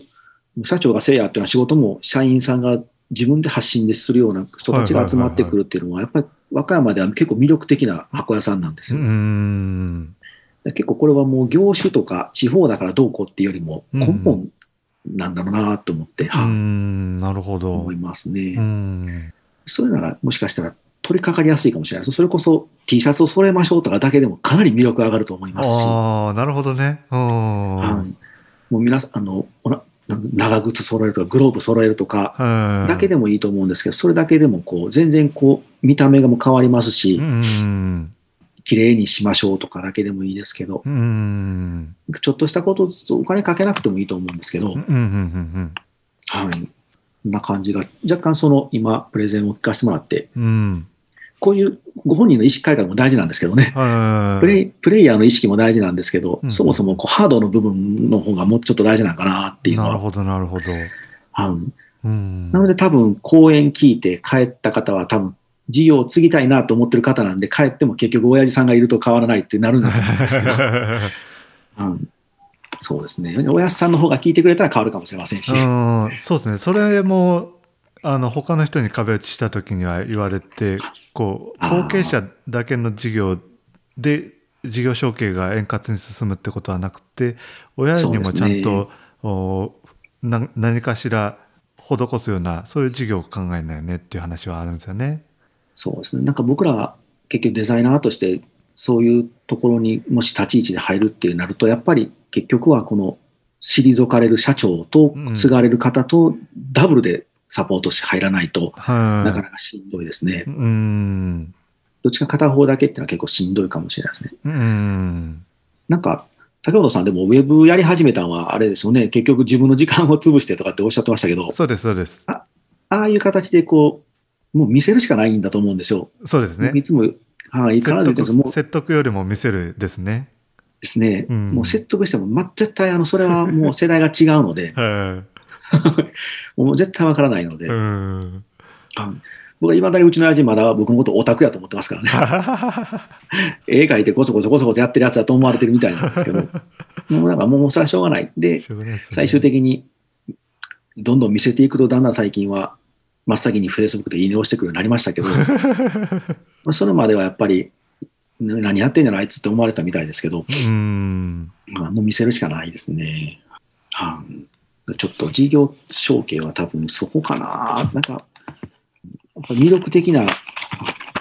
社長がせいやっていうのは仕事も社員さんが自分で発信でするような人たちが集まってくるっていうのは、やっぱり和歌山では結構魅力的な箱屋さんなんですうよ。ん。結構これはもう業種とか地方だからどうこうっていうよりも根本なんだろうなと思って。なるほど思い。ますね。うん。そういうのがもしかしたら取り掛かりやすいかもしれない。それこそ T シャツを揃えましょうとかだけでもかなり魅力上がると思いますし、ああ、なるほどね。うん。はいもう皆さん、あの、長靴揃えるとか、グローブ揃えるとか、はいだけでもいいと思うんですけど、それだけでもこう、全然こう、見た目がもう変わりますしう、ん。綺麗にしましょうとかだけでもいいですけど、うん。ちょっとしたことずつお金かけなくてもいいと思うんですけど。はい。こんな感じが、若干その今、プレゼンを聞かせてもらって、うん。こういうご本人の意識改革も大事なんですけどね、はい。プレイプレイヤーの意識も大事なんですけど、うんそもそもこうハードの部分の方がもうちょっと大事なのかなっていうのは。なるほど、なるほど。ん。なので多分講演聞いて帰った方は多分事業を継ぎたいなと思ってる方なんで帰っても結局親父さんがいると変わらないってなるんだと思うんですけど、う んそうですね。親父さんの方が聞いてくれたら変わるかもしれませんし。うん、そうですね。それも、あの、他の人に壁打ちした時には言われて、こう、後継者だけの事業で、事業承継が円滑に進むってことはなくて、親にもちゃんと、おな何かしら施すような、そういう事業を考えないねっていう話はあるんですよね。そうですね。なんか僕ら結局デザイナーとしてそういうところにもし立ち位置で入るっていうなると、やっぱり結局はこの退かれる社長とうん継がれる方とダブルでサポートして入らないとはい。なかなかしんどいですね。うん。どっちか片方だけっていうのは結構しんどいかもしれないですね。うん。なんか、竹本さんでもウェブやり始めたのはあれですよね。結局自分の時間を潰してとかっておっしゃってましたけど、そうです、そうです。ああいう形でこう、もう見せるしかないんだと思うんですよ。そうですね。いつも、はい、必ずも説得よりも見せるですね。ですね、うんもう説得しても、ま、絶対あの、それはもう世代が違うので、はもう絶対わからないので、い。うん。あの僕はいまだにうちの親父まだ僕のことオタクやと思ってますからね。絵描いてごそごそごそごそやってるやつだと思われてるみたいなんですけど、もうなんかもうそれはしょうがない。で、最終的にどんどん見せていくと、だんだん最近は真っ先に Facebook でいいねをしてくるようになりましたけど、まあそれまではやっぱり、な何やってんじゃないあいつって思われたみたいですけど、うん。まあ、もう見せるしかないですね。はいちょっと事業承継は多分そこかな。なんか、魅力的な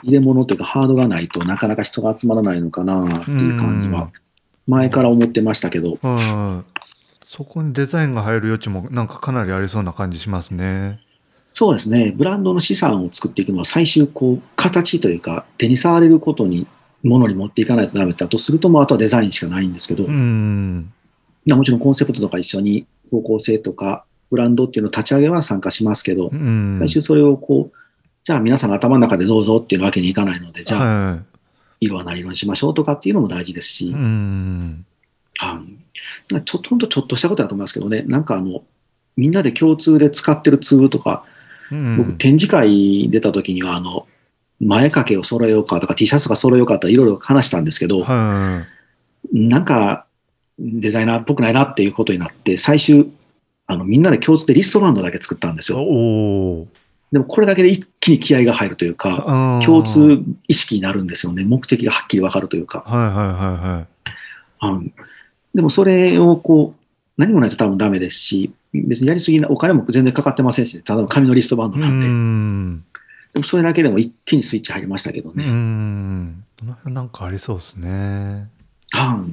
入れ物というかハードがないとなかなか人が集まらないのかなっていう感じは前から思ってましたけど、うん。そこにデザインが入る余地もなんかかなりありそうな感じしますね。そうですね、ブランドの資産を作っていくのは最終こう形というか手に触れることに、ものに持っていかないとダメだとすると、もうあとはデザインしかないんですけど、もちろんコンセプトとか一緒に方向性とかブランドっていうのを立ち上げは参加しますけど、うん。最終それをこう、じゃあ皆さんが頭の中でどうぞっていうわけにいかないので、じゃあは色は何色にしましょうとかっていうのも大事ですし、い。うん。あちょっとほんとちょっとしたことだと思いますけどね、なんかあの、みんなで共通で使ってるツールとか、うん僕展示会出た時にはあの、前掛けを揃えようかとか T シャツとか揃えようかとかいろいろ話したんですけど、はなんかデザイナーっぽくないなっていうことになって、最終、あのみんなで共通でリストバンドだけ作ったんですい。よ。でもこれだけで一気に気合が入るというか、共通意識になるんですよね。目的がはっきりわかるというか。はいはいはいはい。でもそれをこう、何もないと多分ダメですし、別にやりすぎな、お金も全然かかってませんし、ただの紙のリストバンドうなんで、ん。でもそれだけでも一気にスイッチ入りましたけどうね。ん。その辺なんかありそうですね。は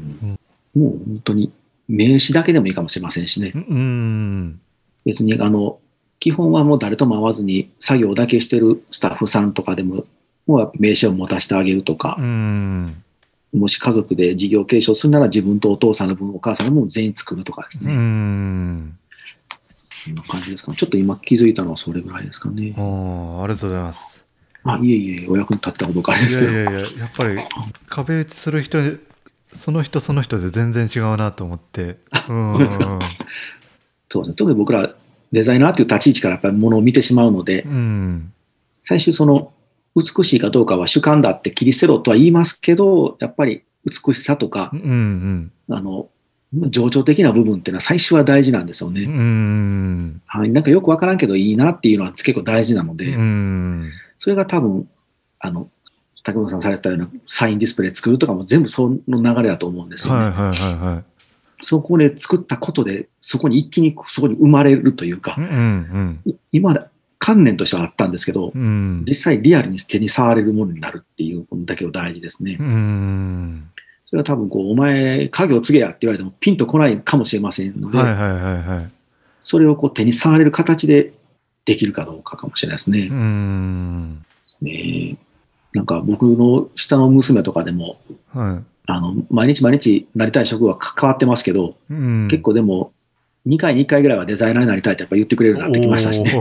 もう本当に名刺だけでもいいかもしれませんしねう。ん。別にあの、基本はもう誰とも会わずに作業だけしてるスタッフさんとかでも、もう名刺を持たせてあげるとかう、ん。もし家族で事業継承するなら自分とお父さんの分、お母さんの分を全員作るとかですうね。ん。そんな感じですかね。ちょっと今気づいたのはそれぐらいですかね。おーありがとうございます。あ、いえいえ、お役に立ったかどうかあれいですけど。やいやいや、やっぱり壁打ちする人、その人その人で全然違うなと思って。うん。そうですね。特に僕らデザイナーという立ち位置からやっぱりものを見てしまうので、うん。最終その美しいかどうかは主観だって切り捨てろとは言いますけど、やっぱり美しさとかう、ん。あの、情緒的な部分っていうのは最初は大事なんですようん。ね。うん。はい。なんかよくわからんけどいいなっていうのは結構大事なので、うん。それが多分、あの、竹本さんされてたようなサインディスプレイ作るとかも全部その流れだと思うんですよね。はいはいはいはい。そこで作ったことで、そこに一気にそこに生まれるというかう、んい今まで観念としてはあったんですけどうん。う、ん。実際リアルに手に触れるものになるっていうことだけを大事ですねう。ん。それは多分こう、お前、家業継げやって言われてもピンとこないかもしれませんので、はいはいはいはい。それをこう手に触れる形でできるかどうかかもしれないですね。うん。ねなんか僕の下の娘とかでも、はあの、毎日毎日なりたい職は変わってますけど、い。うん。結構でも、2回に1回ぐらいはデザイナーになりたいってやっぱ言ってくれるようになってきましたしね。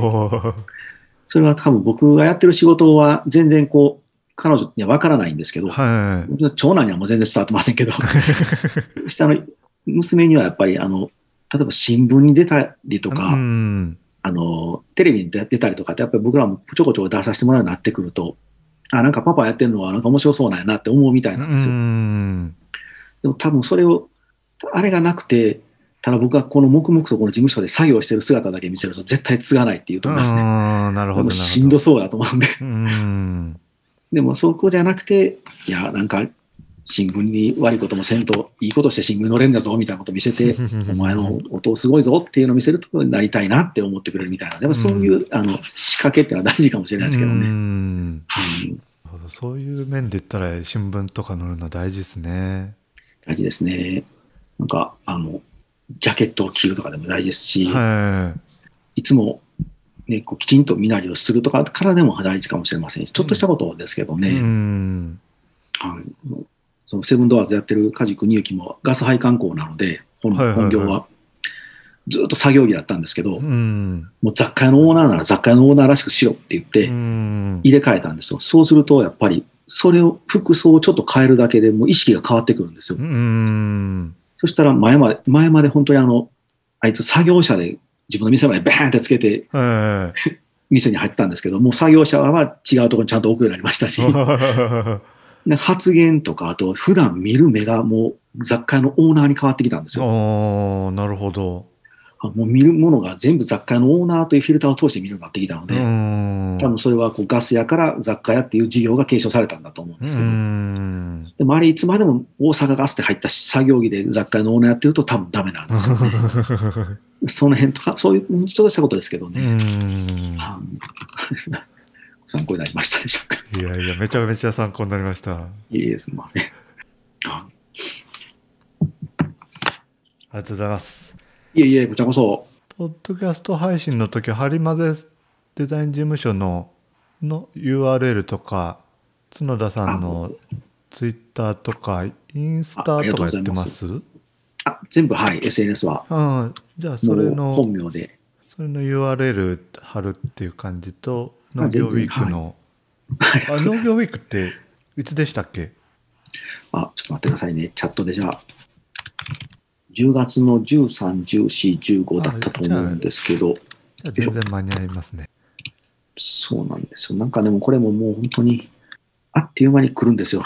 それは多分僕がやってる仕事は全然こう、彼女には分からないんですけど、は僕の長男にはもう全然伝わってませんけど、下の娘にはやっぱり、あの、例えば新聞に出たりとい。か、うん。あの、テレビに出たりとかって、やっぱり僕らもちょこちょこ出させてもらうようになってくると、あ、なんかパパやってるのはなんか面白そうなんやなって思うみたいなんですよ。うん。でも多分それを、あれがなくて、ただ僕がこの黙々とこの事務所で作業してる姿だけ見せると絶対継がないっていうと思いますね。ああ、なるほど。もうなるほどしんどそうだと思うんで。うん。でもそこじゃなくて、いや、なんか新聞に悪いこともせんと、いいことして新聞に載れるんだぞみたいなこと見せて、お前の音すごいぞっていうのを見せるところになりたいなって思ってくれるみたいな。でもそういう、あの仕掛けっていうのは大事かもしれないですけどうね。うんるほどそういう面で言ったら新聞とか載るの大事ですね。大事ですね。なんか、あの、ジャケットを着るとかでも大事ですし、はいつも、ね、こうきちんと身なりをするとかからでも大事かもしれませんし、ちょっとしたことですけどい。ね、うん。はいそのセブンドアーズやってる梶国之もガス配管工なので、本業は。ずっと作業着だったんですけど、うん。もう雑貨屋のオーナーなら雑貨屋のオーナーらしくしろって言ってうん。入れ替えたんですよ。そうすると、やっぱり、それを、服装をちょっと変えるだけでもう意識が変わってくるんですよ。うん。そしたら前まで、前まで本当にあの、あいつ作業車で自分の店までバーンってつけては 店に入ってたんですけど、もう作業車は違うところにちゃんと置くようになりましたし、発言とか、あと普段見る目がもう雑貨屋のオーナーに変わってきたんですよ。おーなるほど。あもう見るものが全部雑貨屋のオーナーというフィルターを通して見るようになってきたので、うん。多分それはこうガス屋から雑貨屋っていう事業が継承されたんだと思うんですけうど、ん。でもあれいつまでも大阪ガスって入った作業着で雑貨屋のオーナーやってると多分ダメなんですよね。その辺とか、そういうちょっとしたことですけどうね。参考になりましたでしょうか。いやいや、めちゃめちゃ参考になりました。あいいです、すみません。ありがとうございます。いえいえ、こちらこそ。ポッドキャスト配信の時、ハリマゼデザイン事務所のの URL とか、角田さんのツイッターとか、インスタとかやってます？あ、全部、はい、SNS は。うん。じゃあ、それの、本名で。それの URL 貼るっていう感じと、あ農業ウィークの、はいあ、農業ウィークっていつでしたっけ？あ、ちょっと待ってくださいね。チャットでじゃあ、10月の13、14、15だったと思うんですけど、全然間に合いますね。そうなんですよ。なんかでもこれももう本当に、あっという間に来るんですよ。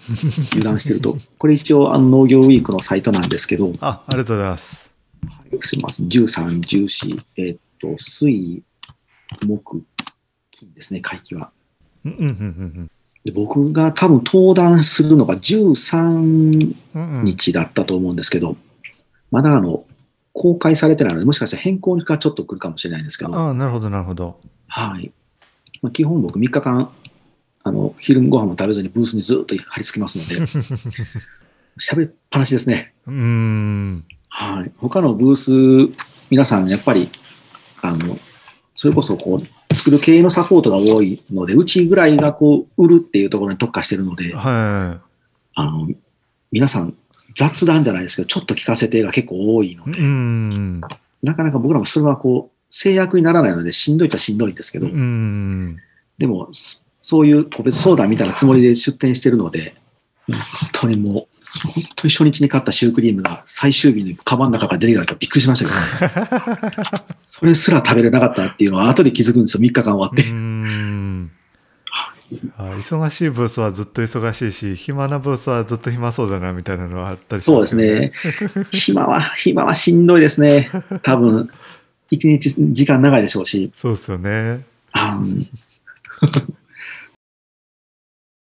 油断してると。これ一応あの農業ウィークのサイトなんですけど、あ、ありがとうございます。すみません。13、14、えーっと、水、木、金ですね、会期は。うんうんうんで僕が多分登壇するのが13うんうんうん。日だったと思うんですけど、まだあの、公開されてないので、もしかしたら変更がちょっと来るかもしれないんですけど、ああ、なるほど、なるほど。はい。まあ、基本僕3日間、あの、昼ご飯も食べずにブースにずっと張り付きますので、喋りっぱなしですね。うーん。はい。他のブース、皆さんやっぱり、あの、それこそこう、作る系のサポートが多いので、うちぐらいがこう、売るっていうところに特化してるので、はあの、皆さん雑談じゃないですけど、ちょっと聞かせてが結構多いので。なかなか僕らもそれはこう、制約にならないので、しんどいっちゃしんどいんですけど。でも、そそういう個別相談みたいなつもりで出店してるので、本当にもう、本当に初日に買ったシュークリームが最終日にカバンの中から出てきたとびっくりしましたけど、ね、それすら食べれなかったっていうのは後で気づくんですよ、3日間終わって。忙しいブースはずっと忙しいし、暇なブースはずっと暇そうだなみたいなのはあったりしそうですね。暇は、暇はしんどいですね。多分、一日時間長いでしょうし、そうですよね。